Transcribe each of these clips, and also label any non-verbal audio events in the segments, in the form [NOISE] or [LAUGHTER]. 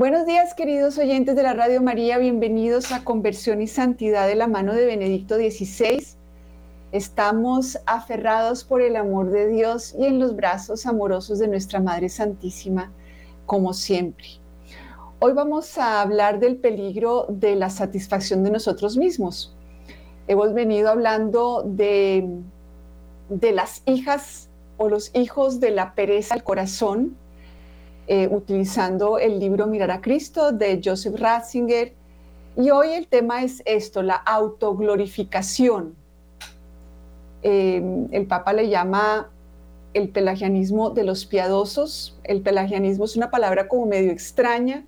Buenos días, queridos oyentes de la Radio María. Bienvenidos a Conversión y Santidad de la mano de Benedicto XVI. Estamos aferrados por el amor de Dios y en los brazos amorosos de nuestra Madre Santísima, como siempre. Hoy vamos a hablar del peligro de la satisfacción de nosotros mismos. Hemos venido hablando de, de las hijas o los hijos de la pereza al corazón, eh, utilizando el libro Mirar a Cristo de Joseph Ratzinger. Y hoy el tema es esto, la autoglorificación. Eh, el Papa le llama el pelagianismo de los piadosos. El pelagianismo es una palabra como medio extraña,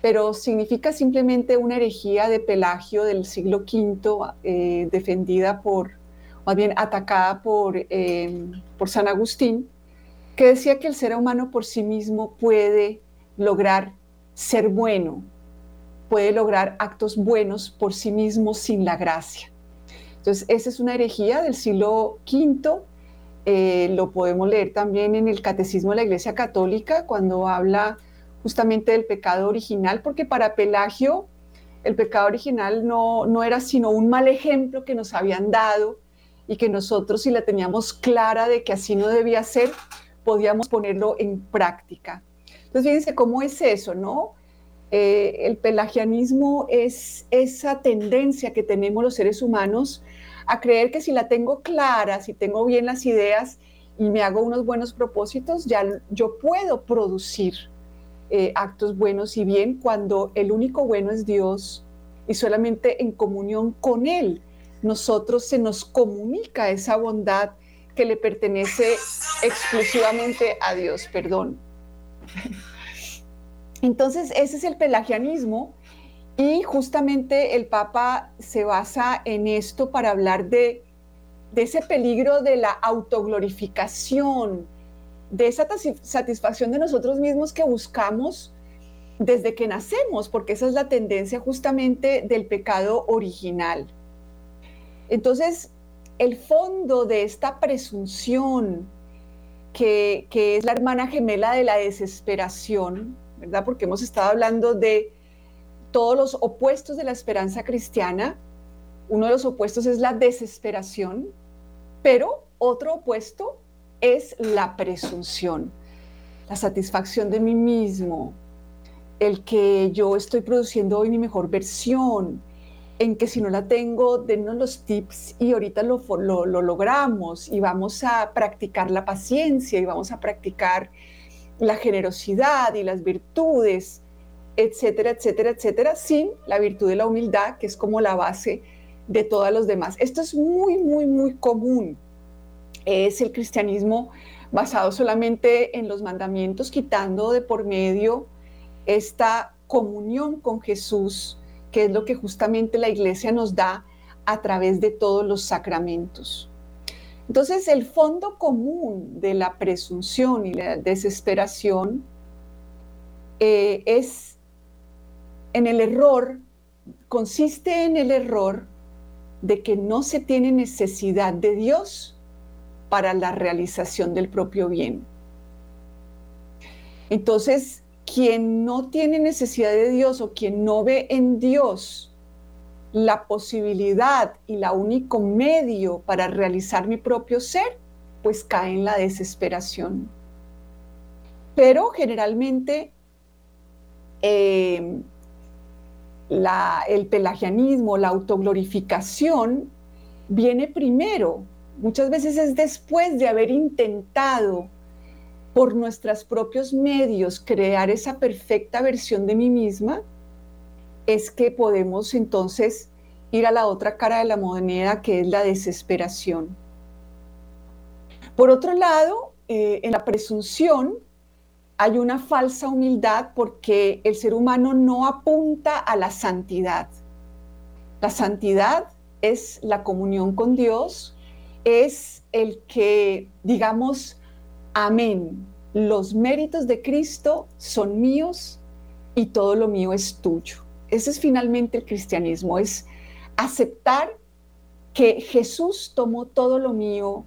pero significa simplemente una herejía de Pelagio del siglo V, eh, defendida por, más bien atacada por, por San Agustín que decía que el ser humano por sí mismo puede lograr ser bueno, puede lograr actos buenos por sí mismo sin la gracia. Entonces, esa es una herejía del siglo V. Eh, lo podemos leer también en el Catecismo de la Iglesia Católica cuando habla justamente del pecado original, porque para Pelagio el pecado original no, no era sino un mal ejemplo que nos habían dado y que nosotros si la teníamos clara de que así no debía ser, podíamos ponerlo en práctica. Entonces, fíjense cómo es eso, ¿no? Eh, el pelagianismo es esa tendencia que tenemos los seres humanos a creer que si la tengo clara, si tengo bien las ideas y me hago unos buenos propósitos, ya yo puedo producir eh, actos buenos y bien cuando el único bueno es Dios y solamente en comunión con Él nosotros se nos comunica esa bondad que le pertenece exclusivamente a Dios, perdón. Entonces, ese es el pelagianismo y justamente el Papa se basa en esto para hablar de, ese peligro de la autoglorificación, de esa satisfacción de nosotros mismos que buscamos desde que nacemos, porque esa es la tendencia justamente del pecado original. Entonces, el fondo de esta presunción, que, es la hermana gemela de la desesperación, ¿verdad? Porque hemos estado hablando de todos los opuestos de la esperanza cristiana. Uno de los opuestos es la desesperación, pero otro opuesto es la presunción, la satisfacción de mí mismo, el que yo estoy produciendo hoy mi mejor versión, en que si no la tengo, denos los tips y ahorita lo, lo, logramos y vamos a practicar la paciencia y vamos a practicar la generosidad y las virtudes, etcétera, etcétera, etcétera, sin la virtud de la humildad, que es como la base de todos los demás. Esto es muy, muy, muy común. Es el cristianismo basado solamente en los mandamientos, quitando de por medio esta comunión con Jesús, que es lo que justamente la iglesia nos da a través de todos los sacramentos. Entonces, el fondo común de la presunción y la desesperación eh, es en el error, consiste en el error de que no se tiene necesidad de Dios para la realización del propio bien. Entonces, quien no tiene necesidad de Dios o quien no ve en Dios la posibilidad y la único medio para realizar mi propio ser, pues cae en la desesperación. Pero generalmente eh, el pelagianismo, la autoglorificación, viene primero. Muchas veces es después de haber intentado por nuestros propios medios crear esa perfecta versión de mí misma, es que podemos entonces ir a la otra cara de la moneda, que es la desesperación. Por otro lado, eh, en la presunción hay una falsa humildad porque el ser humano no apunta a la santidad. La santidad es la comunión con Dios, es el que, digamos, amén, los méritos de Cristo son míos y todo lo mío es tuyo. Ese es finalmente el cristianismo, es aceptar que Jesús tomó todo lo mío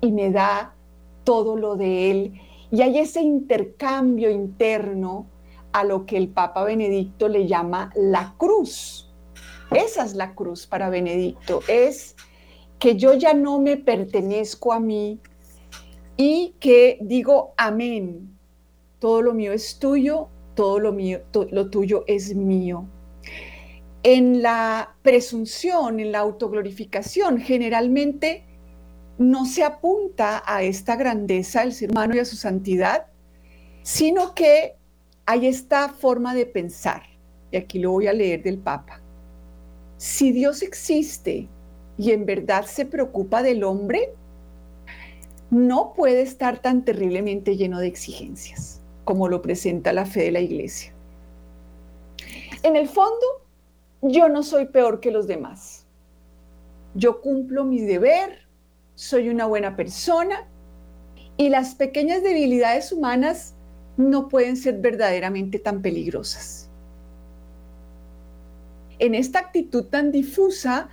y me da todo lo de Él. Y hay ese intercambio interno a lo que el Papa Benedicto le llama la cruz. Esa es la cruz para Benedicto, es que yo ya no me pertenezco a mí y que digo amén. Todo lo mío es tuyo, todo lo mío, lo tuyo es mío. En la presunción, en la autoglorificación, generalmente no se apunta a esta grandeza del ser humano y a su santidad, sino que hay esta forma de pensar, y aquí lo voy a leer del Papa. Si Dios existe y en verdad se preocupa del hombre, no puede estar tan terriblemente lleno de exigencias como lo presenta la fe de la iglesia. En el fondo, yo no soy peor que los demás. Yo cumplo mi deber, soy una buena persona y las pequeñas debilidades humanas no pueden ser verdaderamente tan peligrosas. En esta actitud tan difusa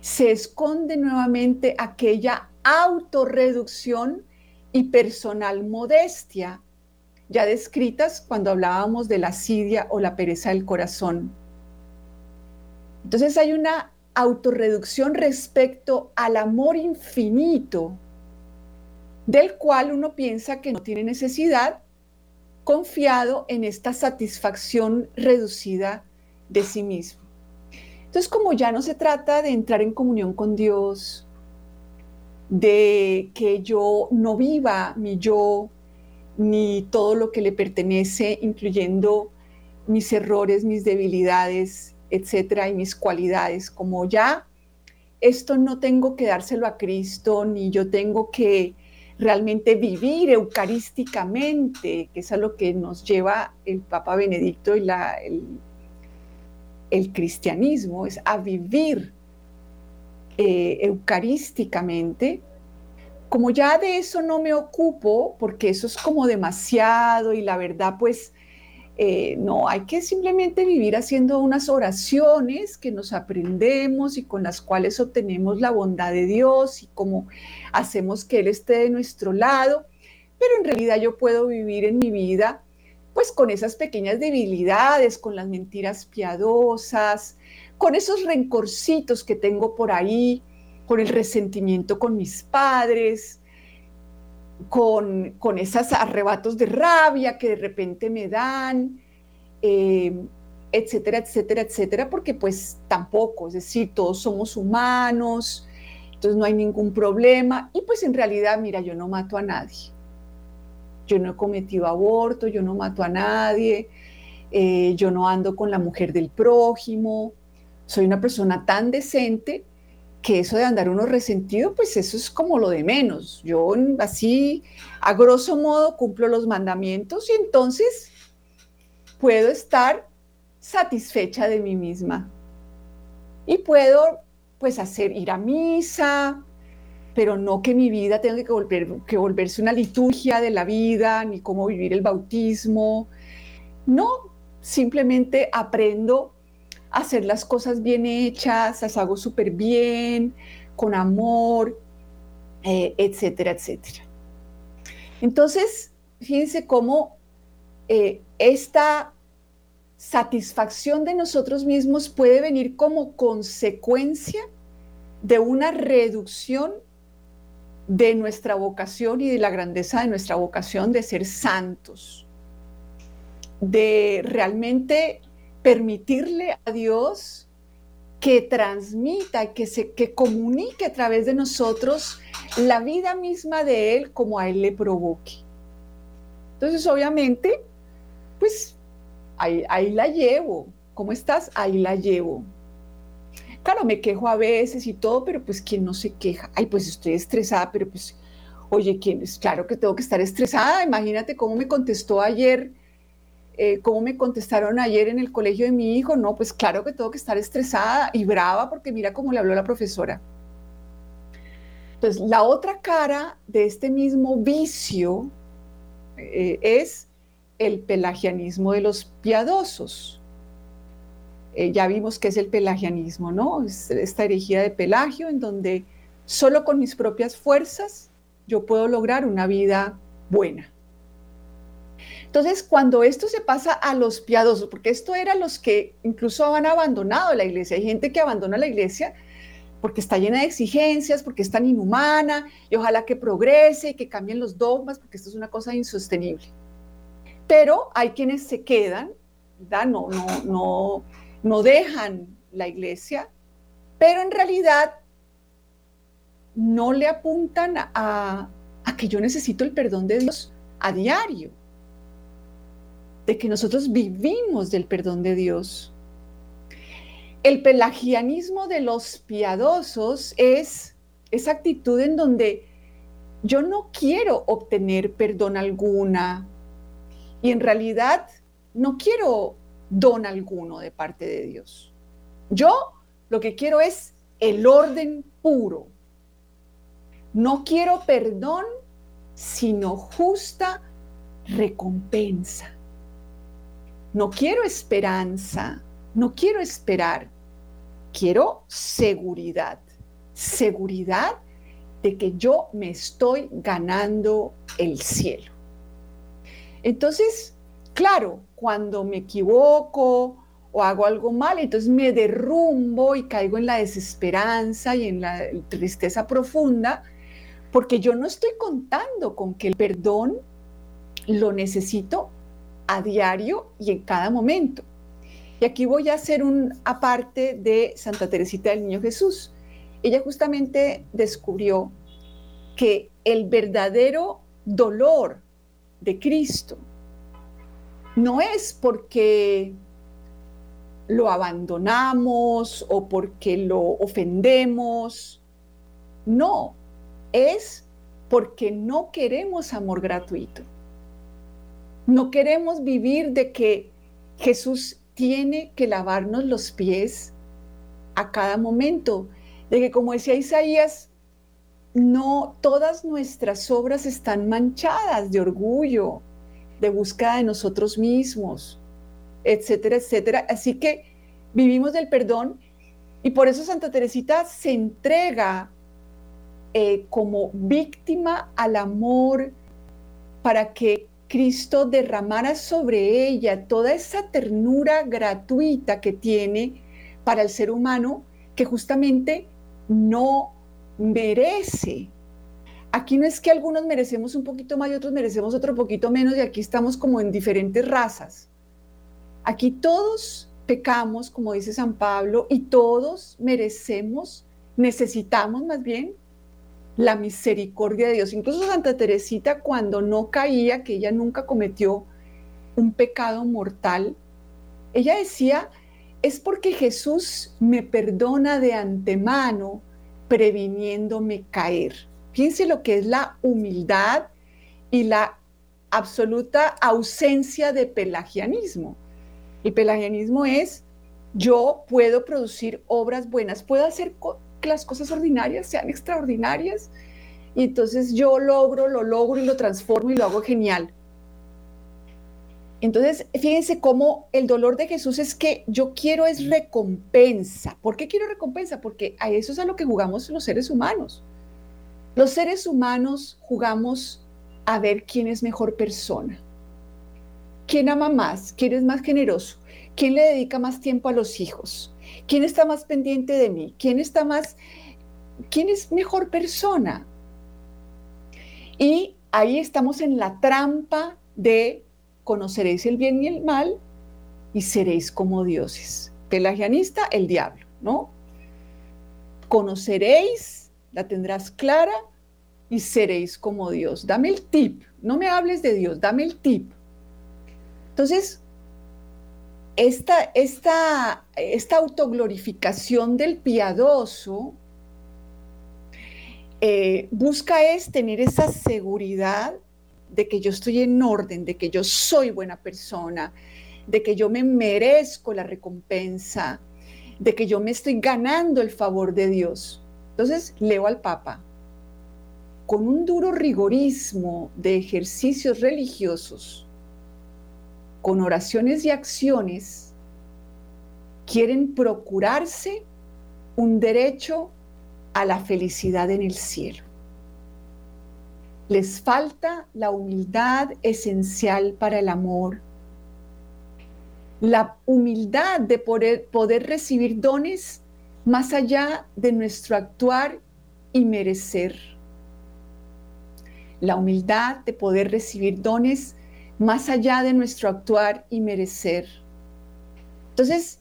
se esconde nuevamente aquella autorreducción y personal modestia, ya descritas cuando hablábamos de la asidia o la pereza del corazón. Entonces hay una autorreducción respecto al amor infinito, del cual uno piensa que no tiene necesidad, confiado en esta satisfacción reducida de sí mismo. Entonces, como ya no se trata de entrar en comunión con Dios, de que yo no viva mi yo, ni todo lo que le pertenece, incluyendo mis errores, mis debilidades, etcétera, y mis cualidades, como ya esto no tengo que dárselo a Cristo, ni yo tengo que realmente vivir eucarísticamente, que es a lo que nos lleva el Papa Benedicto y la, el, el cristianismo, es a vivir eh, eucarísticamente. Como ya de eso no me ocupo, porque eso es como demasiado y la verdad pues eh, no, hay que simplemente vivir haciendo unas oraciones que nos aprendemos y con las cuales obtenemos la bondad de Dios y cómo hacemos que Él esté de nuestro lado. Pero en realidad yo puedo vivir en mi vida pues con esas pequeñas debilidades, con las mentiras piadosas, con esos rencorcitos que tengo por ahí, con el resentimiento con mis padres, con, con esos arrebatos de rabia que de repente me dan, eh, etcétera, etcétera, etcétera, porque pues tampoco, es decir, todos somos humanos, entonces no hay ningún problema. Y pues en realidad, mira, yo no mato a nadie. Yo no he cometido aborto, yo no mato a nadie, eh, yo no ando con la mujer del prójimo, soy una persona tan decente que eso de andar uno resentido, pues eso es como lo de menos. Yo así, a grosso modo, cumplo los mandamientos y entonces puedo estar satisfecha de mí misma. Y puedo, pues, hacer, ir a misa, pero no que mi vida tenga que, volver, que volverse una liturgia de la vida, ni cómo vivir el bautismo. No, simplemente aprendo hacer las cosas bien hechas, las hago súper bien, con amor, eh, etcétera, etcétera. Entonces, fíjense cómo eh, esta satisfacción de nosotros mismos puede venir como consecuencia de una reducción de nuestra vocación y de la grandeza de nuestra vocación de ser santos, de realmente permitirle a Dios que transmita, que, se, que comunique a través de nosotros la vida misma de Él como a Él le provoque. Entonces, obviamente, pues ahí, ahí la llevo. ¿Cómo estás? Ahí la llevo. Claro, me quejo a veces y todo, pero pues ¿quién no se queja? Ay, pues estoy estresada, pero pues, oye, ¿quién es? Claro que tengo que estar estresada. Imagínate cómo me contestó ayer eh, ¿cómo me contestaron ayer en el colegio de mi hijo? No, pues claro que tengo que estar estresada y brava porque mira cómo le habló la profesora. Entonces, la otra cara de este mismo vicio eh, es el pelagianismo de los piadosos. Eh, ya vimos que es el pelagianismo, ¿no? Es esta herejía de Pelagio en donde solo con mis propias fuerzas yo puedo lograr una vida buena. Entonces, cuando esto se pasa a los piadosos, porque esto era los que incluso han abandonado la iglesia, hay gente que abandona la iglesia porque está llena de exigencias, porque es tan inhumana, y ojalá que progrese y que cambien los dogmas, porque esto es una cosa insostenible. Pero hay quienes se quedan, No, no, no, no dejan la iglesia, pero en realidad no le apuntan a, que yo necesito el perdón de Dios a diario, de que nosotros vivimos del perdón de Dios. El pelagianismo de los piadosos es esa actitud en donde yo no quiero obtener perdón alguna y en realidad no quiero don alguno de parte de Dios. Yo lo que quiero es el orden puro. No quiero perdón, sino justa recompensa. No quiero esperanza, no quiero esperar, quiero seguridad. Seguridad de que yo me estoy ganando el cielo. Entonces, claro, cuando me equivoco o hago algo mal, entonces me derrumbo y caigo en la desesperanza y en la tristeza profunda, porque yo no estoy contando con que el perdón lo necesito a diario y en cada momento. Y aquí voy a hacer un aparte de Santa Teresita del Niño Jesús. Ella justamente descubrió que el verdadero dolor de Cristo no es porque lo abandonamos o porque lo ofendemos. No, es porque no queremos amor gratuito. No queremos vivir de que Jesús tiene que lavarnos los pies a cada momento, de que como decía Isaías, no todas nuestras obras están manchadas de orgullo, de búsqueda de nosotros mismos, etcétera, etcétera. Así que vivimos del perdón y por eso Santa Teresita se entrega eh, como víctima al amor para que Cristo derramara sobre ella toda esa ternura gratuita que tiene para el ser humano que justamente no merece. Aquí no es que algunos merecemos un poquito más y otros merecemos otro poquito menos y aquí estamos como en diferentes razas. Aquí todos pecamos, como dice San Pablo, y todos merecemos, necesitamos más bien la misericordia de Dios. Incluso Santa Teresita cuando no caía, que ella nunca cometió un pecado mortal, ella decía, es porque Jesús me perdona de antemano, previniéndome caer. Fíjense lo que es la humildad y la absoluta ausencia de pelagianismo. El pelagianismo es, yo puedo producir obras buenas, puedo hacer que las cosas ordinarias sean extraordinarias. Y entonces yo logro, lo logro y lo transformo y lo hago genial. Entonces, fíjense cómo el dolor de Jesús es que yo quiero es recompensa. ¿Por qué quiero recompensa? Porque a eso es a lo que jugamos los seres humanos. Los seres humanos jugamos a ver quién es mejor persona. ¿Quién ama más? ¿Quién es más generoso? ¿Quién le dedica más tiempo a los hijos? ¿Quién está más pendiente de mí? ¿Quién está más, quién es mejor persona? Y ahí estamos en la trampa de conoceréis el bien y el mal y seréis como dioses. Pelagianista, el diablo, ¿no? Conoceréis, la tendrás clara y seréis como Dios. Dame el tip, no me hables de Dios, dame el tip. Entonces, esta, esta, esta autoglorificación del piadoso eh, busca es tener esa seguridad de que yo estoy en orden, de que yo soy buena persona, de que yo me merezco la recompensa, de que yo me estoy ganando el favor de Dios. Entonces leo al Papa con un duro rigorismo de ejercicios religiosos con oraciones y acciones, quieren procurarse un derecho a la felicidad en el cielo. les falta la humildad esencial para el amor. La humildad de poder, poder recibir dones más allá de nuestro actuar y merecer. La humildad de poder recibir dones más allá de nuestro actuar y merecer. Entonces,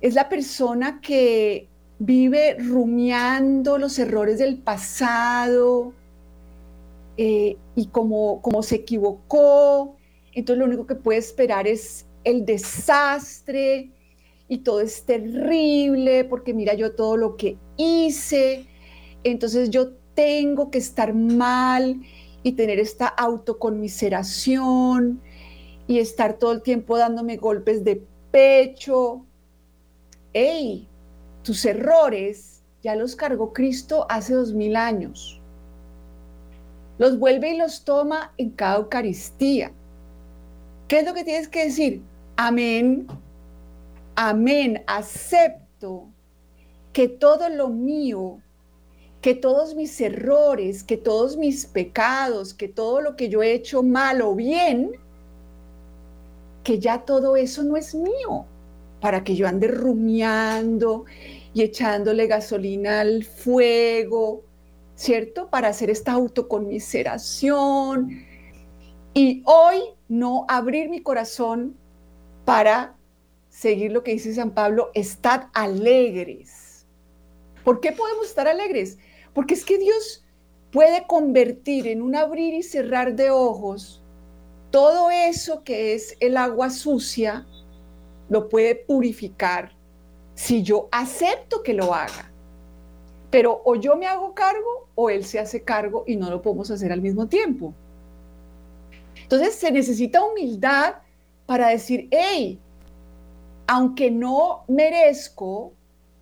es la persona que vive rumiando los errores del pasado eh, y como, como se equivocó, entonces lo único que puede esperar es el desastre y todo es terrible porque mira yo todo lo que hice, entonces yo tengo que estar mal y tener esta autoconmiseración y estar todo el tiempo dándome golpes de pecho. ¡Ey! Tus errores ya los cargó Cristo hace dos mil años. Los vuelve y los toma en cada Eucaristía. ¿Qué es lo que tienes que decir? Amén. Amén. Acepto que todo lo mío, que todos mis errores, que todos mis pecados, que todo lo que yo he hecho mal o bien, que ya todo eso no es mío para que yo ande rumiando y echándole gasolina al fuego, ¿cierto? Para hacer esta autoconmiseración. Y hoy no abrir mi corazón para seguir lo que dice San Pablo, estad alegres. ¿Por qué podemos estar alegres? Porque es que Dios puede convertir en un abrir y cerrar de ojos todo eso que es el agua sucia lo puede purificar si yo acepto que lo haga. Pero o yo me hago cargo o él se hace cargo y no lo podemos hacer al mismo tiempo. Entonces se necesita humildad para decir, hey, aunque no merezco,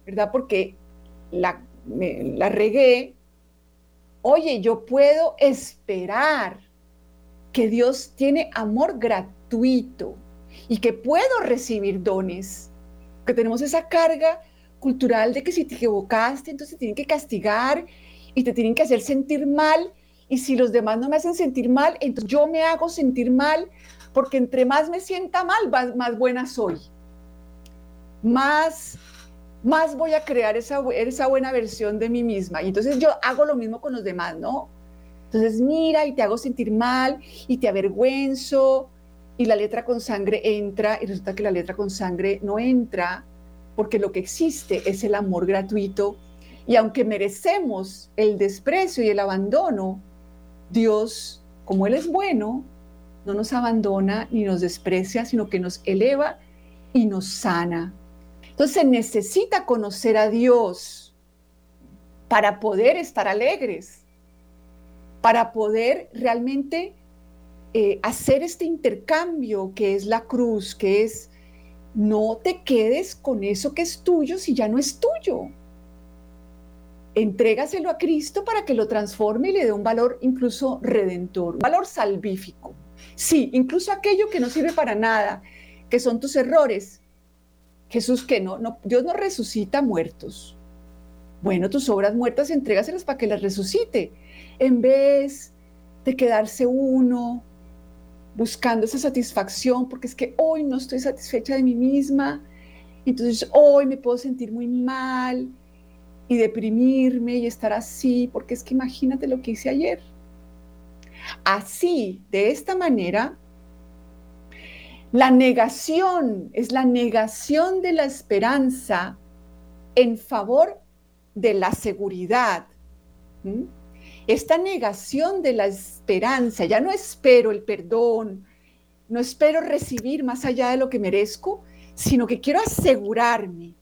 ¿verdad? Porque la, regué, oye, yo puedo esperar que Dios tiene amor gratuito y que puedo recibir dones, que tenemos esa carga cultural de que si te equivocaste, entonces te tienen que castigar y te tienen que hacer sentir mal, y si los demás no me hacen sentir mal, entonces yo me hago sentir mal, porque entre más me sienta mal, más, buena soy. Más, más voy a crear esa, esa buena versión de mí misma. Y entonces yo hago lo mismo con los demás, ¿no? Entonces mira y te hago sentir mal y te avergüenzo y la letra con sangre entra y resulta que la letra con sangre no entra porque lo que existe es el amor gratuito y aunque merecemos el desprecio y el abandono, Dios, como Él es bueno, no nos abandona ni nos desprecia, sino que nos eleva y nos sana. Entonces se necesita conocer a Dios para poder estar alegres, para poder realmente eh, hacer este intercambio que es la cruz, que es no te quedes con eso que es tuyo si ya no es tuyo. Entrégaselo a Cristo para que lo transforme y le dé un valor incluso redentor, un valor salvífico. Sí, incluso aquello que no sirve para nada, que son tus errores. Jesús que no, no Dios no resucita muertos. Bueno, tus obras muertas entrégaselas para que las resucite, en vez de quedarse uno buscando esa satisfacción, porque es que hoy no estoy satisfecha de mí misma, entonces hoy me puedo sentir muy mal y deprimirme y estar así, porque es que imagínate lo que hice ayer. Así, de esta manera, la negación es la negación de la esperanza en favor de la seguridad esta negación de la esperanza, ya no espero el perdón, no espero recibir más allá de lo que merezco, sino que quiero asegurarme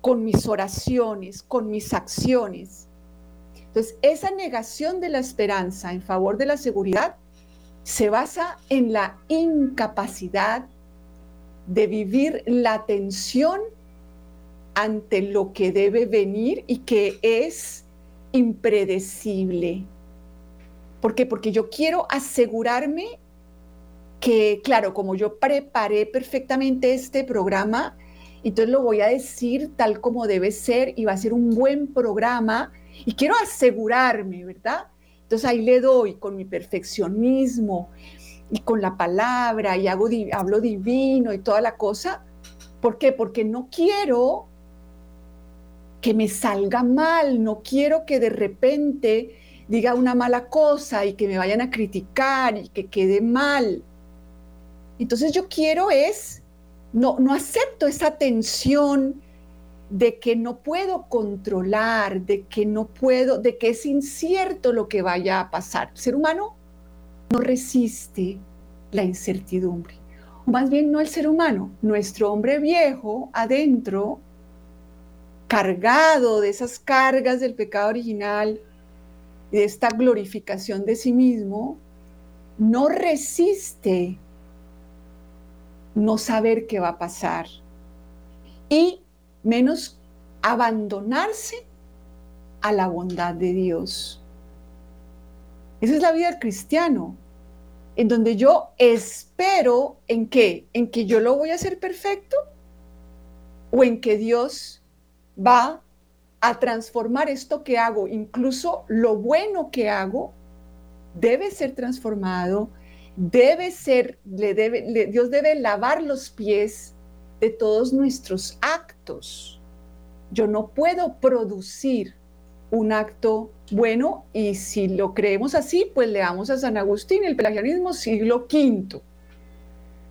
con mis oraciones, con mis acciones. Entonces, esa negación de la esperanza en favor de la seguridad se basa en la incapacidad de vivir la tensión ante lo que debe venir y que es impredecible. ¿Por qué? Porque yo quiero asegurarme que, claro, como yo preparé perfectamente este programa, entonces lo voy a decir tal como debe ser y va a ser un buen programa y quiero asegurarme, ¿verdad? Entonces ahí le doy con mi perfeccionismo y con la palabra y hago, hablo divino y toda la cosa. ¿Por qué? Porque no quiero que me salga mal, no quiero que de repente diga una mala cosa y que me vayan a criticar y que quede mal. Entonces yo quiero es, no, no acepto esa tensión de que no puedo controlar, de que no puedo, de que es incierto lo que vaya a pasar. El ser humano no resiste la incertidumbre. O más bien no el ser humano, nuestro hombre viejo adentro cargado de esas cargas del pecado original de esta glorificación de sí mismo, no resiste no saber qué va a pasar y menos abandonarse a la bondad de Dios. Esa es la vida del cristiano, en donde yo espero en qué, en que yo lo voy a hacer perfecto o en que Dios va a transformar esto que hago, incluso lo bueno que hago, debe ser transformado, debe ser, le debe, Dios debe lavar los pies de todos nuestros actos. Yo no puedo producir un acto bueno y si lo creemos así, pues leamos a San Agustín, el pelagianismo siglo V,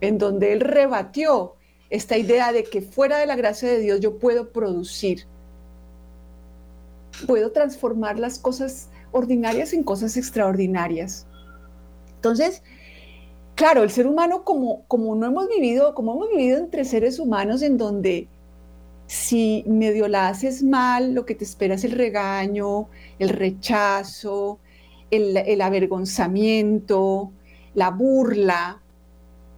en donde él rebatió esta idea de que fuera de la gracia de Dios yo puedo producir, puedo transformar las cosas ordinarias en cosas extraordinarias. Entonces, claro, el ser humano como, como no hemos vivido, como hemos vivido entre seres humanos en donde si medio la haces mal, lo que te espera es el regaño, el rechazo, el, el avergonzamiento, la burla.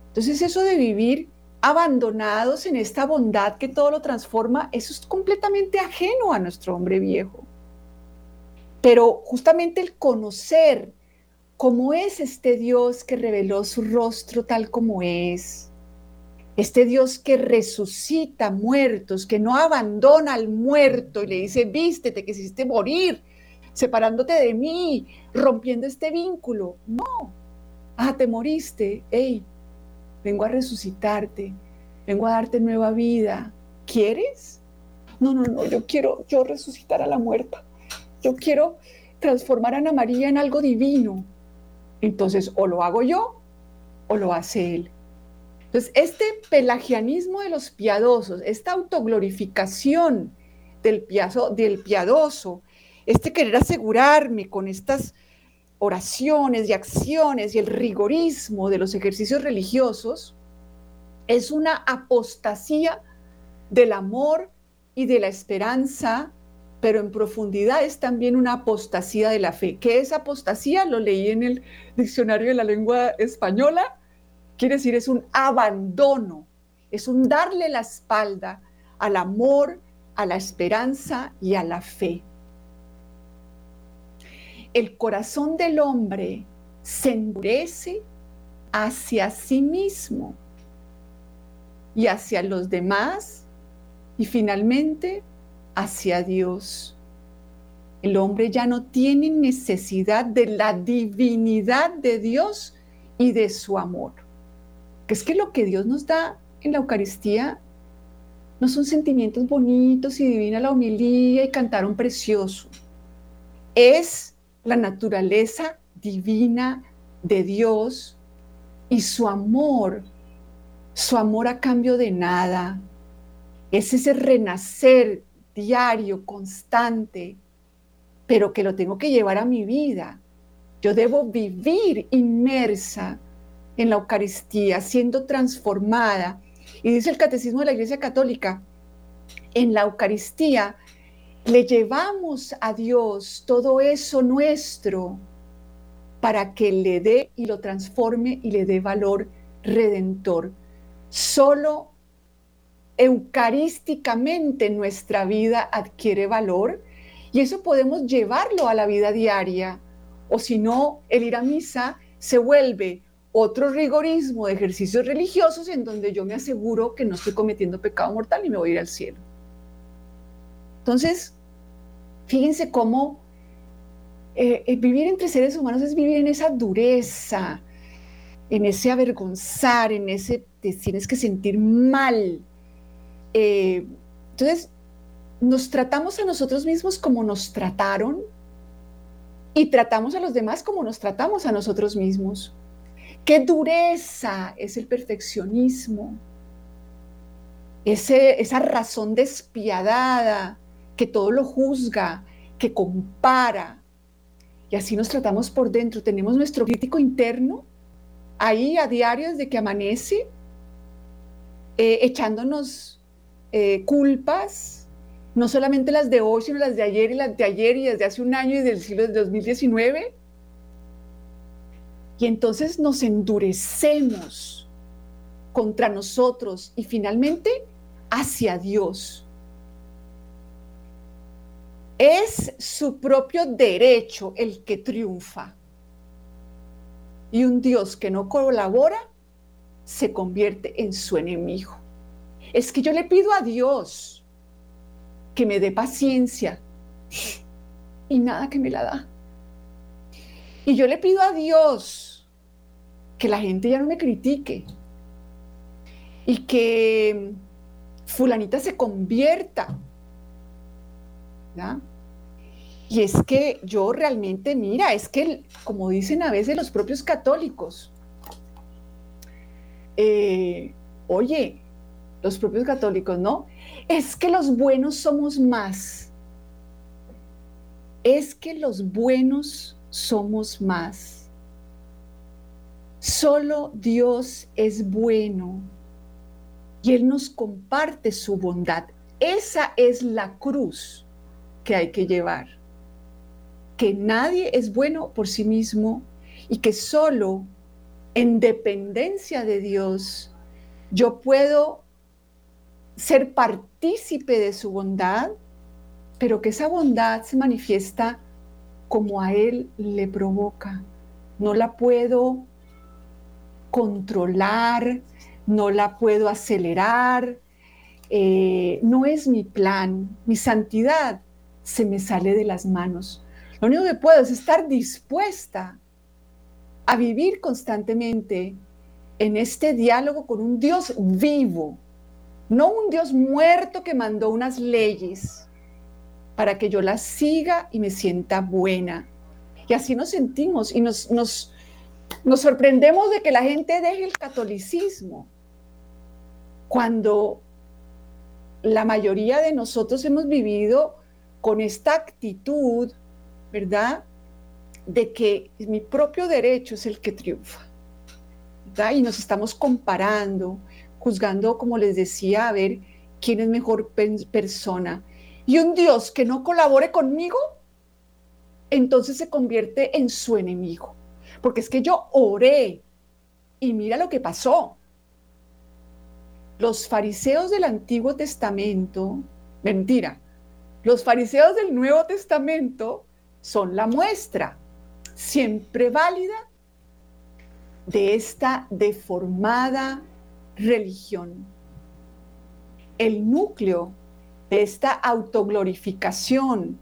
Entonces eso de vivir abandonados en esta bondad que todo lo transforma, eso es completamente ajeno a nuestro hombre viejo. Pero justamente el conocer cómo es este Dios que reveló su rostro tal como es, este Dios que resucita muertos, que no abandona al muerto y le dice, vístete, que hiciste morir, separándote de mí, rompiendo este vínculo. No, ah, te moriste, hey, vengo a resucitarte, vengo a darte nueva vida. ¿Quieres? No, no, no, yo quiero yo resucitar a la muerta. Yo quiero transformar a Ana María en algo divino. Entonces, o lo hago yo o lo hace él. Entonces, este pelagianismo de los piadosos, esta autoglorificación del, del piadoso, este querer asegurarme con estas oraciones y acciones y el rigorismo de los ejercicios religiosos es una apostasía del amor y de la esperanza, pero en profundidad es también una apostasía de la fe. ¿Qué es apostasía? Lo leí en el diccionario de la lengua española. Quiere decir, es un abandono, es un darle la espalda al amor, a la esperanza y a la fe el corazón del hombre se endurece hacia sí mismo y hacia los demás y finalmente hacia Dios. El hombre ya no tiene necesidad de la divinidad de Dios y de su amor. Que es que lo que Dios nos da en la Eucaristía no son sentimientos bonitos y divina la homilía y cantar un precioso. Es la naturaleza divina de Dios y su amor, su amor a cambio de nada. Es ese renacer diario, constante, pero que lo tengo que llevar a mi vida. Yo debo vivir inmersa en la Eucaristía, siendo transformada. Y dice el Catecismo de la Iglesia Católica, en la Eucaristía le llevamos a Dios todo eso nuestro para que le dé y lo transforme y le dé valor redentor. Solo eucarísticamente nuestra vida adquiere valor y eso podemos llevarlo a la vida diaria. O si no, el ir a misa se vuelve otro rigorismo de ejercicios religiosos en donde yo me aseguro que no estoy cometiendo pecado mortal y me voy a ir al cielo. Entonces, Fíjense cómo eh, eh, vivir entre seres humanos es vivir en esa dureza, en ese avergonzar, en ese te tienes que sentir mal. Eh, entonces, nos tratamos a nosotros mismos como nos trataron y tratamos a los demás como nos tratamos a nosotros mismos. Qué dureza es el perfeccionismo, esa razón despiadada que todo lo juzga, que compara. Y así nos tratamos por dentro. Tenemos nuestro crítico interno ahí a diario desde que amanece, eh, echándonos eh, culpas, no solamente las de hoy, sino las de ayer y las de ayer y desde hace un año y del siglo de 2019. Y entonces nos endurecemos contra nosotros y finalmente hacia Dios. Es su propio derecho el que triunfa. Y un Dios que no colabora se convierte en su enemigo. Es que yo le pido a Dios que me dé paciencia y nada que me la da. Y yo le pido a Dios que la gente ya no me critique y que fulanita se convierta. Y es que yo realmente, mira, es que, como dicen a veces los propios católicos, eh, oye, los propios católicos, ¿no? Es que los buenos somos más. Es que los buenos somos más. Solo Dios es bueno y Él nos comparte su bondad. Esa es la cruz que hay que llevar. Que nadie es bueno por sí mismo y que solo en dependencia de Dios yo puedo ser partícipe de su bondad, pero que esa bondad se manifiesta como a Él le provoca. No la puedo controlar, no la puedo acelerar, eh, no es mi plan, mi santidad se me sale de las manos. Lo único que puedo es estar dispuesta a vivir constantemente en este diálogo con un Dios vivo, no un Dios muerto que mandó unas leyes para que yo las siga y me sienta buena. Y así nos sentimos y nos, nos, nos sorprendemos de que la gente deje el catolicismo cuando la mayoría de nosotros hemos vivido con esta actitud, ¿verdad? De que mi propio derecho es el que triunfa. ¿verdad? Y nos estamos comparando, juzgando, como les decía, a ver quién es mejor persona. Y un Dios que no colabore conmigo, entonces se convierte en su enemigo. Porque es que yo oré y mira lo que pasó los fariseos del Antiguo Testamento, mentira, los fariseos del Nuevo Testamento son la muestra siempre válida de esta deformada religión. El núcleo de esta autoglorificación,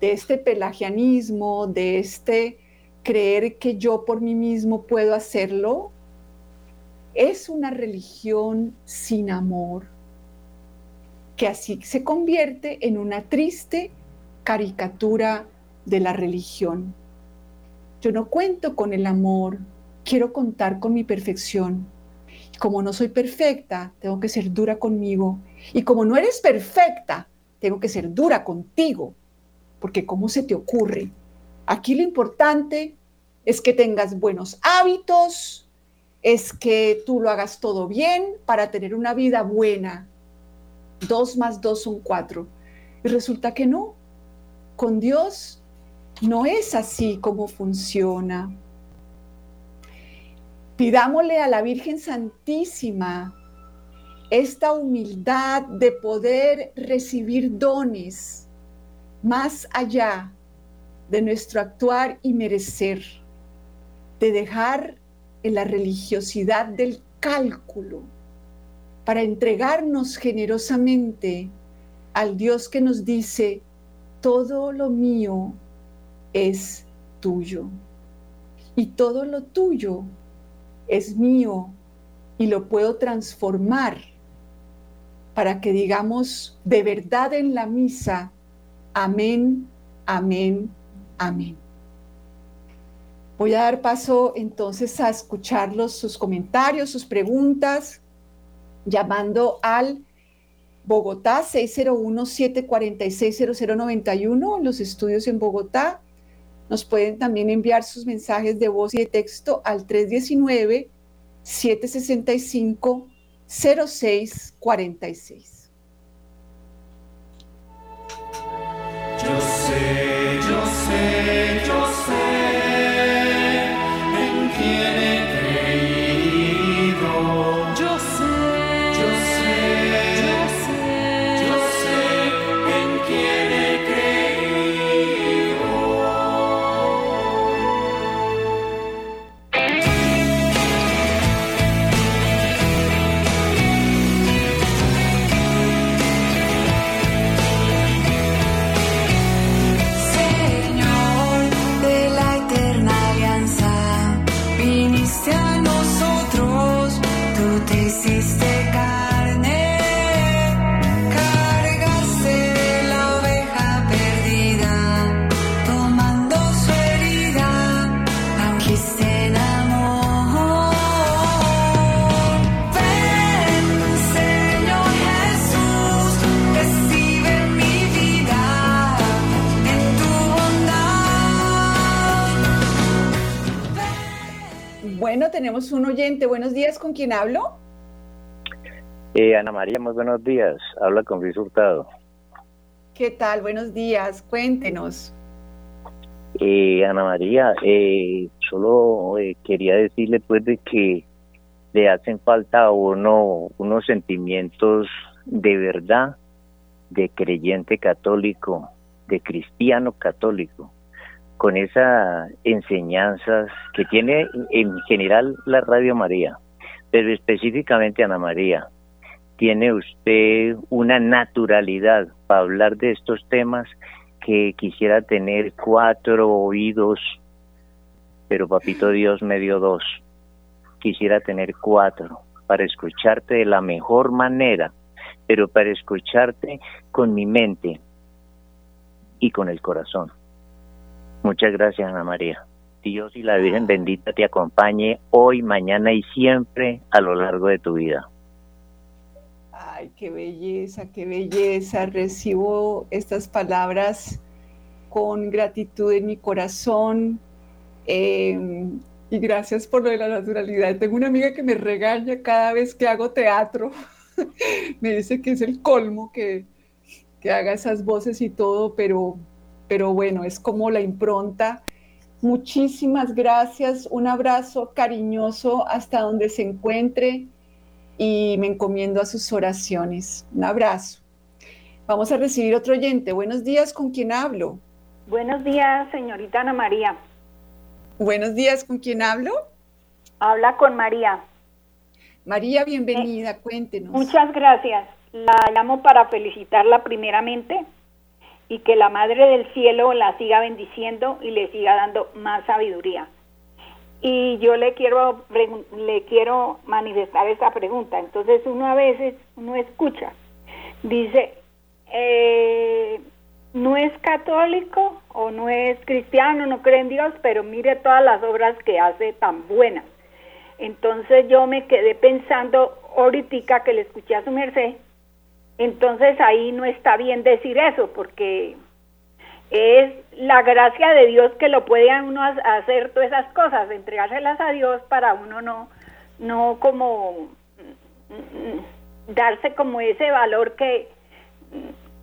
de este pelagianismo, de este creer que yo por mí mismo puedo hacerlo, es una religión sin amor, que así se convierte en una triste caricatura de la religión. Yo no cuento con el amor, quiero contar con mi perfección. Como no soy perfecta, tengo que ser dura conmigo. Y como no eres perfecta, tengo que ser dura contigo. Porque ¿cómo se te ocurre? Aquí lo importante es que tengas buenos hábitos, es que tú lo hagas todo bien para tener una vida buena. Dos más dos son cuatro. Y resulta que no. Con Dios no es así como funciona. Pidámosle a la Virgen Santísima esta humildad de poder recibir dones más allá de nuestro actuar y merecer, de dejar en la religiosidad del cálculo para entregarnos generosamente al Dios que nos dice, todo lo mío es tuyo. Y todo lo tuyo es mío y lo puedo transformar para que digamos de verdad en la misa, amén, amén, amén. Voy a dar paso entonces a escucharlos, sus comentarios, sus preguntas, llamando al Bogotá 601-746-0091, los estudios en Bogotá. Nos pueden también enviar sus mensajes de voz y de texto al 319-765-0646. Yo sé, yo sé, yo sé. Tenemos un oyente. Buenos días, ¿con quién hablo? Eh, Ana María, muy buenos días. Habla con Luis Hurtado. ¿Qué tal? Buenos días, cuéntenos. Eh, Ana María, eh, solo quería decirle pues de que le hacen falta a uno unos sentimientos de verdad, de creyente católico, de cristiano católico con esas enseñanzas que tiene en general la Radio María, pero específicamente Ana María. Tiene usted una naturalidad para hablar de estos temas que quisiera tener cuatro oídos, pero papito Dios me dio dos. Quisiera tener cuatro para escucharte de la mejor manera, pero para escucharte con mi mente y con el corazón. Muchas gracias, Ana María. Dios y la Virgen bendita te acompañe hoy, mañana y siempre a lo largo de tu vida. Ay, qué belleza, qué belleza. Recibo estas palabras con gratitud en mi corazón. Em, y gracias por lo de la naturalidad. Tengo una amiga que me regaña cada vez que hago teatro. [LAUGHS] me dice que es el colmo que, que haga esas voces y todo, pero pero bueno, es como la impronta. Muchísimas gracias, un abrazo cariñoso hasta donde se encuentre y me encomiendo a sus oraciones. Un abrazo. Vamos a recibir otro oyente. Buenos días, ¿con quién hablo? Buenos días, señorita Ana María. Buenos días, ¿con quién hablo? Habla con María. María, bienvenida, eh, cuéntenos. Muchas gracias. La llamo para felicitarla primeramente y que la Madre del Cielo la siga bendiciendo y le siga dando más sabiduría. Y yo le quiero, le quiero manifestar esta pregunta. Entonces uno a veces, uno escucha, dice, eh, no es católico o no es cristiano, no cree en Dios, pero mire todas las obras que hace tan buenas. Entonces yo me quedé pensando ahorita que le escuché a su merced, entonces ahí no está bien decir eso, porque es la gracia de Dios que lo puede uno hacer todas esas cosas, entregárselas a Dios para uno no, no como mm, darse como ese valor que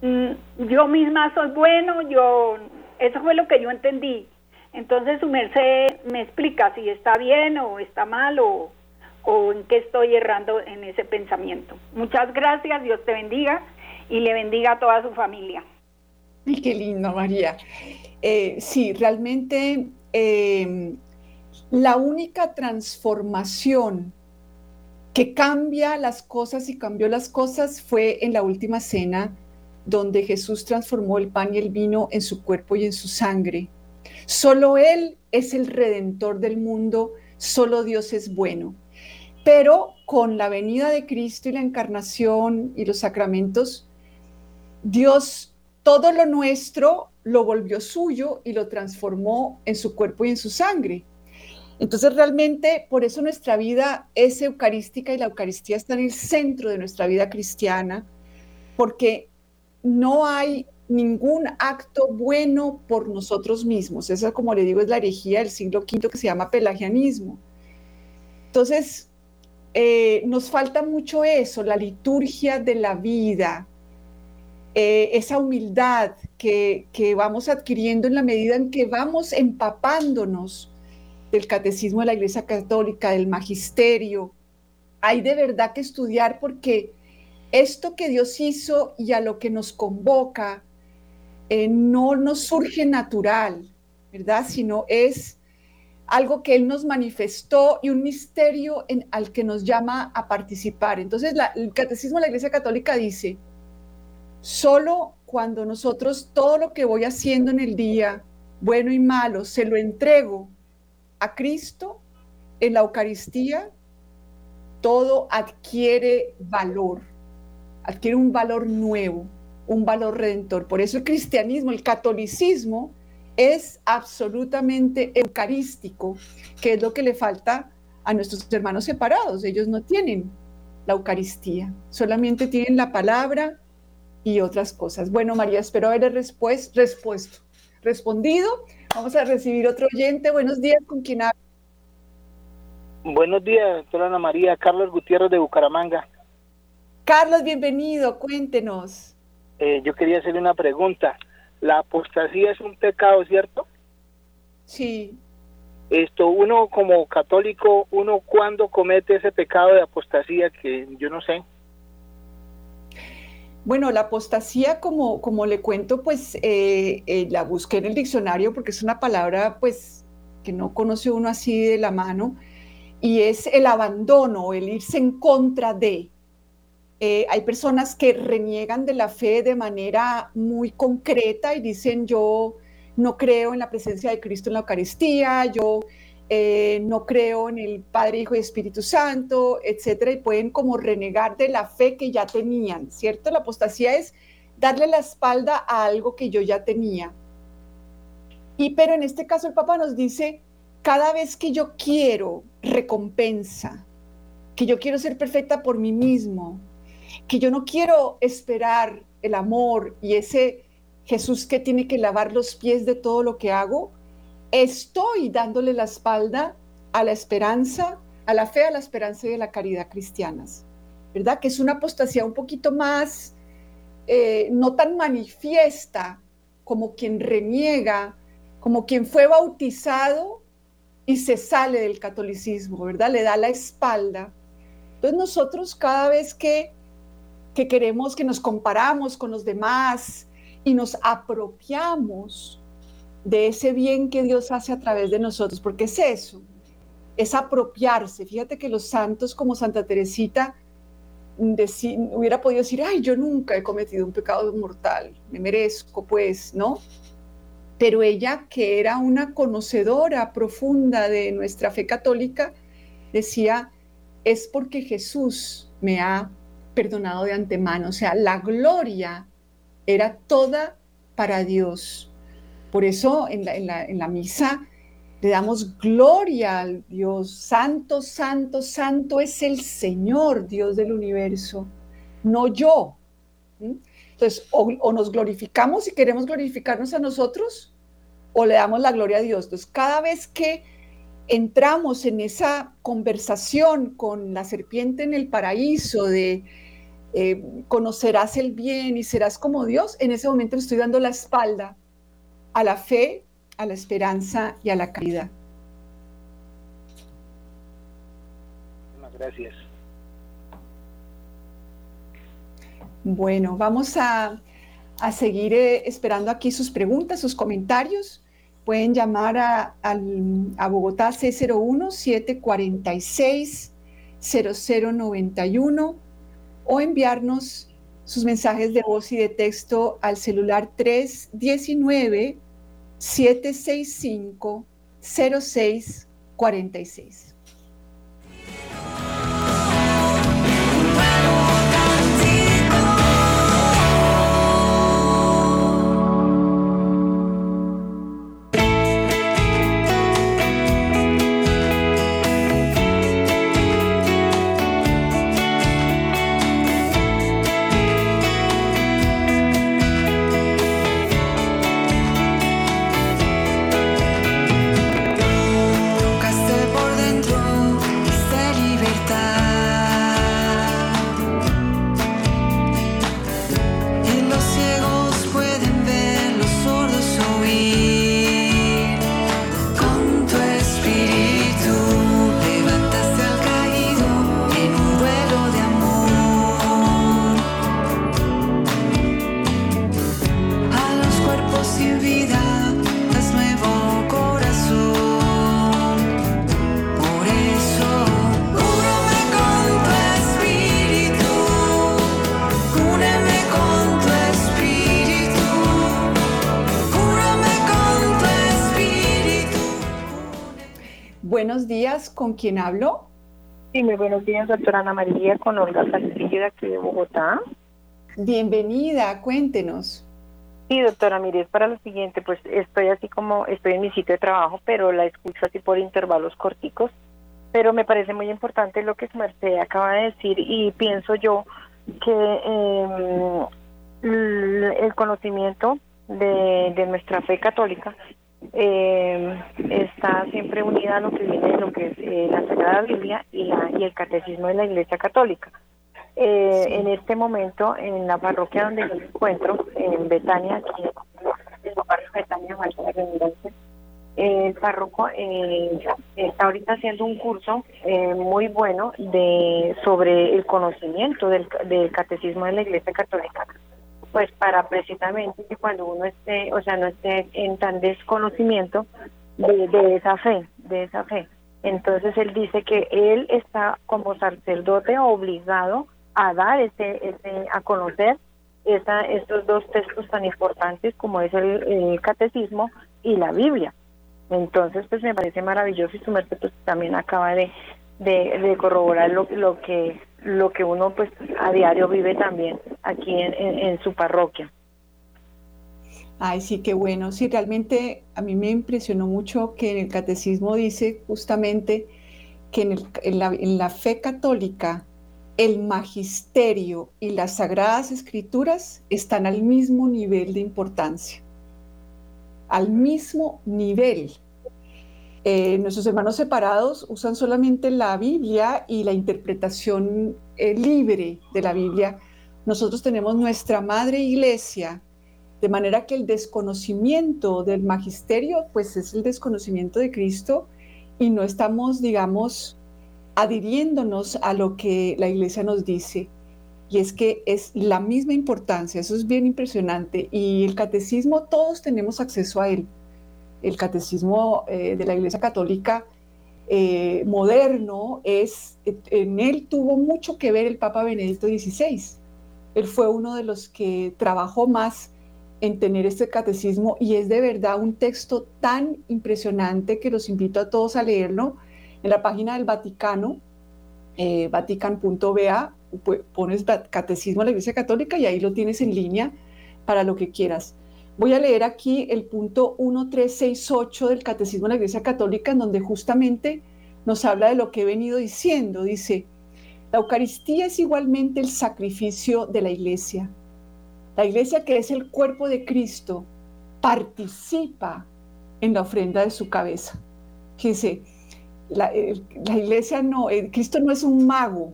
mm, yo misma soy bueno, yo, eso fue lo que yo entendí. Entonces su merced me explica si está bien o está mal o, o en qué estoy errando en ese pensamiento. Muchas gracias, Dios te bendiga y le bendiga a toda su familia. [LAUGHS] Ay, qué lindo, María. Eh, sí, realmente em, la única transformación que cambia las cosas y cambió las cosas fue en la última cena, donde Jesús transformó el pan y el vino en su cuerpo y en su sangre. Solo Él es el redentor del mundo, solo Dios es bueno. Pero con la venida de Cristo y la encarnación y los sacramentos, Dios todo lo nuestro lo volvió suyo y lo transformó en su cuerpo y en su sangre. Entonces realmente por eso nuestra vida es eucarística y la Eucaristía está en el centro de nuestra vida cristiana, porque no hay ningún acto bueno por nosotros mismos. Esa, como le digo, es la herejía del siglo V que se llama pelagianismo. Entonces, eh, nos falta mucho eso, la liturgia de la vida, eh, esa humildad que, que vamos adquiriendo en la medida en que vamos empapándonos del catecismo de la Iglesia Católica, del magisterio. Hay de verdad que estudiar porque esto que Dios hizo y a lo que nos convoca eh, no nos surge natural, ¿verdad? Sino es algo que Él nos manifestó y un misterio al que nos llama a participar. Entonces, el Catecismo de la Iglesia Católica dice, solo cuando nosotros todo lo que voy haciendo en el día, bueno y malo, se lo entrego a Cristo en la Eucaristía, todo adquiere valor, adquiere un valor nuevo, un valor redentor. Por eso el cristianismo, el catolicismo, es absolutamente eucarístico, que es lo que le falta a nuestros hermanos separados. Ellos no tienen la Eucaristía, solamente tienen la palabra y otras cosas. Bueno, María, espero haber respuesto, respondido Vamos a recibir otro oyente. Buenos días, ¿con quién habla? Buenos días, doctora Ana María. Carlos Gutiérrez de Bucaramanga. Carlos, bienvenido. Cuéntenos. Eh, yo quería hacerle una pregunta. La apostasía es un pecado, ¿cierto? Sí. Esto, uno como católico, uno cuando comete ese pecado de apostasía que yo no sé. Bueno, la apostasía, como, como le cuento, pues eh, eh, la busqué en el diccionario porque es una palabra pues que no conoce uno así de la mano y es el abandono, el irse en contra de. Eh, hay personas que reniegan de la fe de manera muy concreta y dicen yo no creo en la presencia de Cristo en la Eucaristía, yo eh, no creo en el Padre, Hijo y Espíritu Santo, etcétera, y pueden como renegar de la fe que ya tenían, ¿cierto? La apostasía es darle la espalda a algo que yo ya tenía. Y pero en este caso el Papa nos dice, cada vez que yo quiero recompensa, que yo quiero ser perfecta por mí mismo, que yo no quiero esperar el amor y ese Jesús que tiene que lavar los pies de todo lo que hago, estoy dándole la espalda a la esperanza, a la fe, a la esperanza y a la caridad cristianas, ¿verdad? Que es una apostasía un poquito más, eh, no tan manifiesta como quien reniega, como quien fue bautizado y se sale del catolicismo, ¿verdad? Le da la espalda. Entonces nosotros cada vez que, que queremos, que nos comparamos con los demás y nos apropiamos de ese bien que Dios hace a través de nosotros, porque es eso, es apropiarse. Fíjate que los santos como Santa Teresita hubiera podido decir, ay, yo nunca he cometido un pecado mortal, me merezco, pues, ¿no? Pero ella, que era una conocedora profunda de nuestra fe católica, decía, es porque Jesús me ha perdonado de antemano, o sea, la gloria era toda para Dios. Por eso en la, misa le damos gloria al Dios. Santo, santo, santo es el Señor, Dios del universo, no yo. Entonces, o, nos glorificamos y queremos glorificarnos a nosotros, o le damos la gloria a Dios. Entonces, cada vez que entramos en esa conversación con la serpiente en el paraíso de eh, conocerás el bien y serás como Dios, en ese momento le estoy dando la espalda a la fe, a la esperanza y a la caridad. Gracias. Bueno, vamos a, seguir eh, esperando aquí sus preguntas, sus comentarios. Pueden llamar a, a Bogotá 601-746-0091 o enviarnos sus mensajes de voz y de texto al celular 319 ¿con quién hablo? Sí, muy buenos días, doctora Ana María, con Olga Castillo de aquí de Bogotá. Bienvenida, cuéntenos. Sí, doctora, mire, es para lo siguiente, pues estoy así como, estoy en mi sitio de trabajo, pero la escucho así por intervalos corticos, pero me parece muy importante lo que su merced acaba de decir y pienso yo que em, el conocimiento de, de nuestra fe católica eh, está siempre unida a lo que viene lo que es eh, la Sagrada Biblia y, y el Catecismo de la Iglesia Católica. Eh, En este momento, en la parroquia donde yo me encuentro, en Betania, aquí en el barrio Betania, el párroco eh, está ahorita haciendo un curso eh, muy bueno de sobre el conocimiento del, del catecismo de la Iglesia Católica pues para precisamente que cuando uno esté, o sea, no esté en tan desconocimiento de, esa fe, de esa fe. Entonces él dice que él está como sacerdote obligado a dar ese, ese a conocer esa, estos dos textos tan importantes como es el, catecismo y la Biblia. Entonces, pues me parece maravilloso y su merced pues, también acaba de, de, corroborar lo, lo que lo que uno pues a diario vive también aquí en, su parroquia. Ay, sí, qué bueno. Sí, realmente a mí me impresionó mucho que en el catecismo dice justamente que en, en, la, en la fe católica el magisterio y las sagradas escrituras están al mismo nivel de importancia, al mismo nivel. Eh, nuestros hermanos separados usan solamente la Biblia y la interpretación eh, libre de la Biblia. Nosotros tenemos nuestra madre iglesia, de manera que el desconocimiento del magisterio, pues es el desconocimiento de Cristo y no estamos, digamos, adhiriéndonos a lo que la iglesia nos dice. Y es que es la misma importancia, eso es bien impresionante. Y el catecismo, todos tenemos acceso a él el catecismo eh, de la Iglesia Católica eh, moderno, es, en él tuvo mucho que ver el Papa Benedicto XVI. Él fue uno de los que trabajó más en tener este catecismo y es de verdad un texto tan impresionante que los invito a todos a leerlo en la página del Vaticano, eh, vatican.ba, pones catecismo de la Iglesia Católica y ahí lo tienes en línea para lo que quieras. Voy a leer aquí el punto 1368 del Catecismo de la Iglesia Católica, en donde justamente nos habla de lo que he venido diciendo. Dice, la Eucaristía es igualmente el sacrificio de la Iglesia. La Iglesia, que es el cuerpo de Cristo, participa en la ofrenda de su cabeza. Dice, la, la Iglesia no, Cristo no es un mago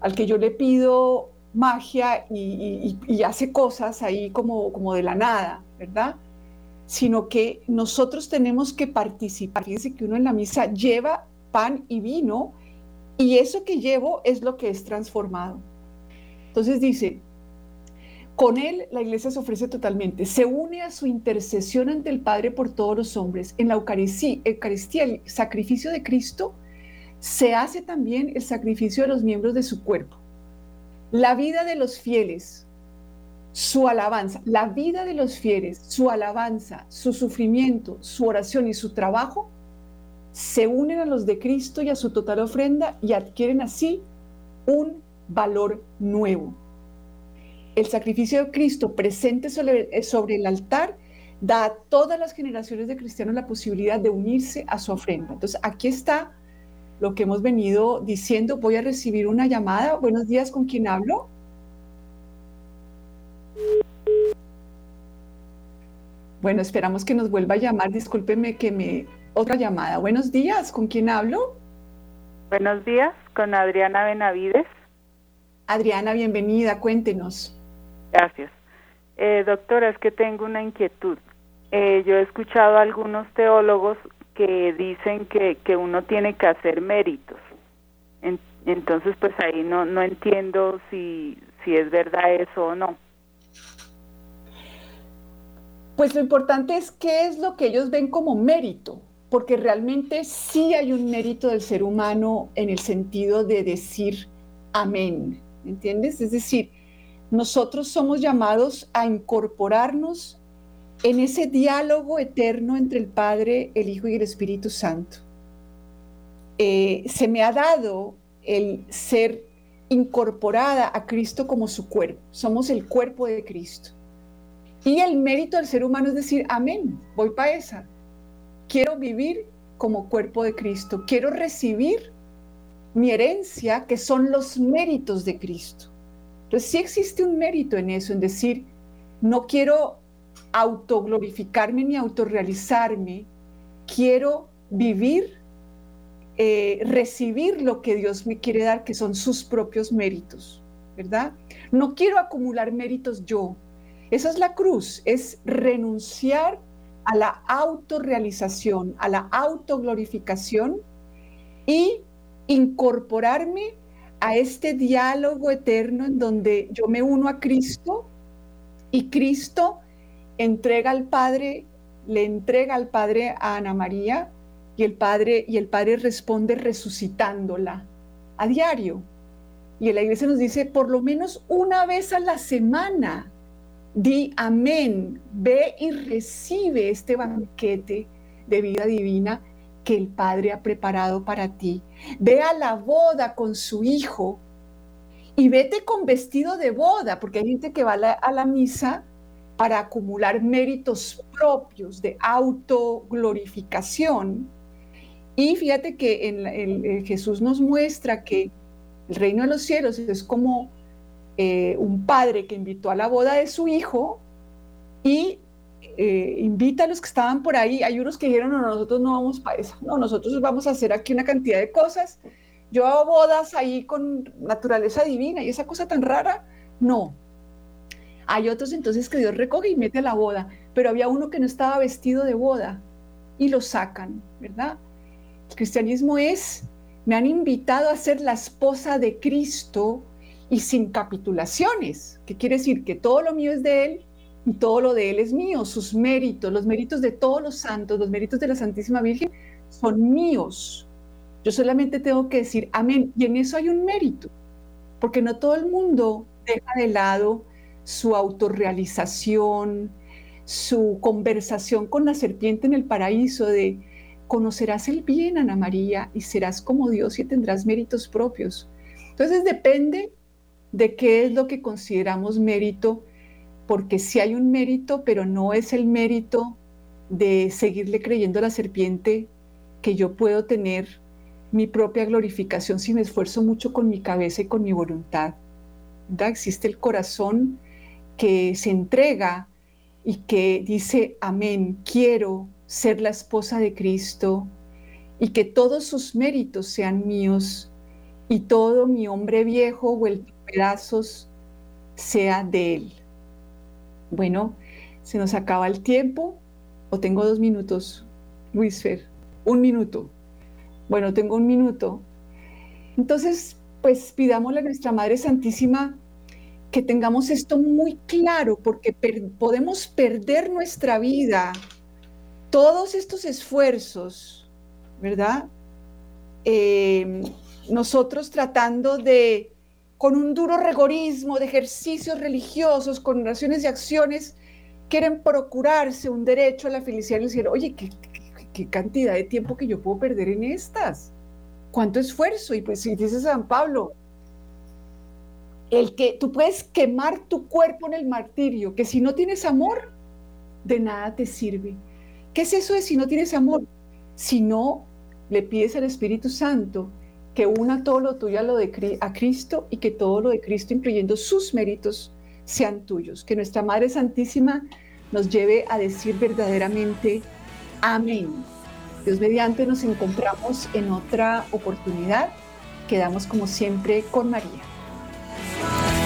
al que yo le pido magia y, hace cosas ahí como, como de la nada, ¿verdad? Sino que nosotros tenemos que participar. Fíjense que uno en la misa lleva pan y vino y eso que llevo es lo que es transformado. Entonces dice, con él la iglesia se ofrece totalmente, se une a su intercesión ante el Padre por todos los hombres. En la Eucaristía, Eucaristía, el sacrificio de Cristo, se hace también el sacrificio de los miembros de su cuerpo. La vida de los fieles su alabanza, la vida de los fieles, su alabanza, su sufrimiento, su oración y su trabajo, se unen a los de Cristo y a su total ofrenda y adquieren así un valor nuevo. El sacrificio de Cristo presente sobre, el altar da a todas las generaciones de cristianos la posibilidad de unirse a su ofrenda. Entonces, aquí está lo que hemos venido diciendo. Voy a recibir una llamada. Buenos días, ¿con quién hablo? Bueno, esperamos que nos vuelva a llamar. Discúlpeme que me... Otra llamada. Buenos días, ¿con quién hablo? Buenos días, con Adriana Benavides. Adriana, bienvenida, cuéntenos. Gracias. Eh, doctora, es que tengo una inquietud. Eh, yo he escuchado a algunos teólogos que dicen que, que uno tiene que hacer méritos. entonces, pues ahí no, no entiendo si, si es verdad eso o no. Pues lo importante es qué es lo que ellos ven como mérito, porque realmente sí hay un mérito del ser humano en el sentido de decir amén, ¿entiendes? Es decir, nosotros somos llamados a incorporarnos en ese diálogo eterno entre el Padre, el Hijo y el Espíritu Santo. Eh, se me ha dado el ser incorporada a Cristo como su cuerpo. Somos el cuerpo de Cristo. Y el mérito del ser humano es decir, amén, voy para esa. Quiero vivir como cuerpo de Cristo, quiero recibir mi herencia, que son los méritos de Cristo. Entonces sí existe un mérito en eso, en decir, no quiero autoglorificarme ni autorrealizarme, quiero vivir, eh, recibir lo que Dios me quiere dar, que son sus propios méritos, ¿verdad? No quiero acumular méritos yo, esa es la cruz, es renunciar a la autorrealización, a la autoglorificación y incorporarme a este diálogo eterno en donde yo me uno a Cristo y Cristo entrega al Padre, le entrega al Padre a Ana María y el Padre y el Padre responde resucitándola a diario. Y la iglesia nos dice por lo menos una vez a la semana Di amén, ve y recibe este banquete de vida divina que el Padre ha preparado para ti. Ve a la boda con su hijo y vete con vestido de boda, porque hay gente que va a la, misa para acumular méritos propios de autoglorificación. Y fíjate que en, Jesús nos muestra que el reino de los cielos es como eh, un padre que invitó a la boda de su hijo y eh, invita a los que estaban por ahí. Hay unos que dijeron, no, nosotros no vamos para eso, no, nosotros vamos a hacer aquí una cantidad de cosas. Yo hago bodas ahí con naturaleza divina y esa cosa tan rara, no. Hay otros entonces que Dios recoge y mete a la boda, pero había uno que no estaba vestido de boda y lo sacan, ¿verdad? El cristianismo es, me han invitado a ser la esposa de Cristo y sin capitulaciones, que quiere decir que todo lo mío es de Él y todo lo de Él es mío, sus méritos, los méritos de todos los santos, los méritos de la Santísima Virgen son míos. Yo solamente tengo que decir amén. Y en eso hay un mérito, porque no todo el mundo deja de lado su autorrealización, su conversación con la serpiente en el paraíso de conocerás el bien, Ana María, y serás como Dios y tendrás méritos propios. Entonces depende de qué es lo que consideramos mérito, porque sí hay un mérito, pero no es el mérito de seguirle creyendo a la serpiente que yo puedo tener mi propia glorificación si me esfuerzo mucho con mi cabeza y con mi voluntad. Existe el corazón que se entrega y que dice, amén, quiero ser la esposa de Cristo y que todos sus méritos sean míos y todo mi hombre viejo vuelto pedazos sea de Él. Bueno, se nos acaba el tiempo o tengo dos minutos, Luis Fer, un minuto. Bueno, tengo un minuto. Entonces, pues pidámosle a nuestra Madre Santísima que tengamos esto muy claro, porque podemos perder nuestra vida, todos estos esfuerzos, ¿verdad? Eh, nosotros tratando de con un duro rigorismo de ejercicios religiosos, con oraciones y acciones, quieren procurarse un derecho a la felicidad y decir, oye, ¿qué, qué, cantidad de tiempo que yo puedo perder en estas? ¿Cuánto esfuerzo? Y pues si dice San Pablo, el que tú puedes quemar tu cuerpo en el martirio, que si no tienes amor, de nada te sirve. ¿Qué es eso de si no tienes amor? Si no le pides al Espíritu Santo que una todo lo tuyo a lo de Cristo y que todo lo de Cristo, incluyendo sus méritos, sean tuyos. Que nuestra Madre Santísima nos lleve a decir verdaderamente amén. Dios mediante nos encontramos en otra oportunidad. Quedamos como siempre con María. Bye.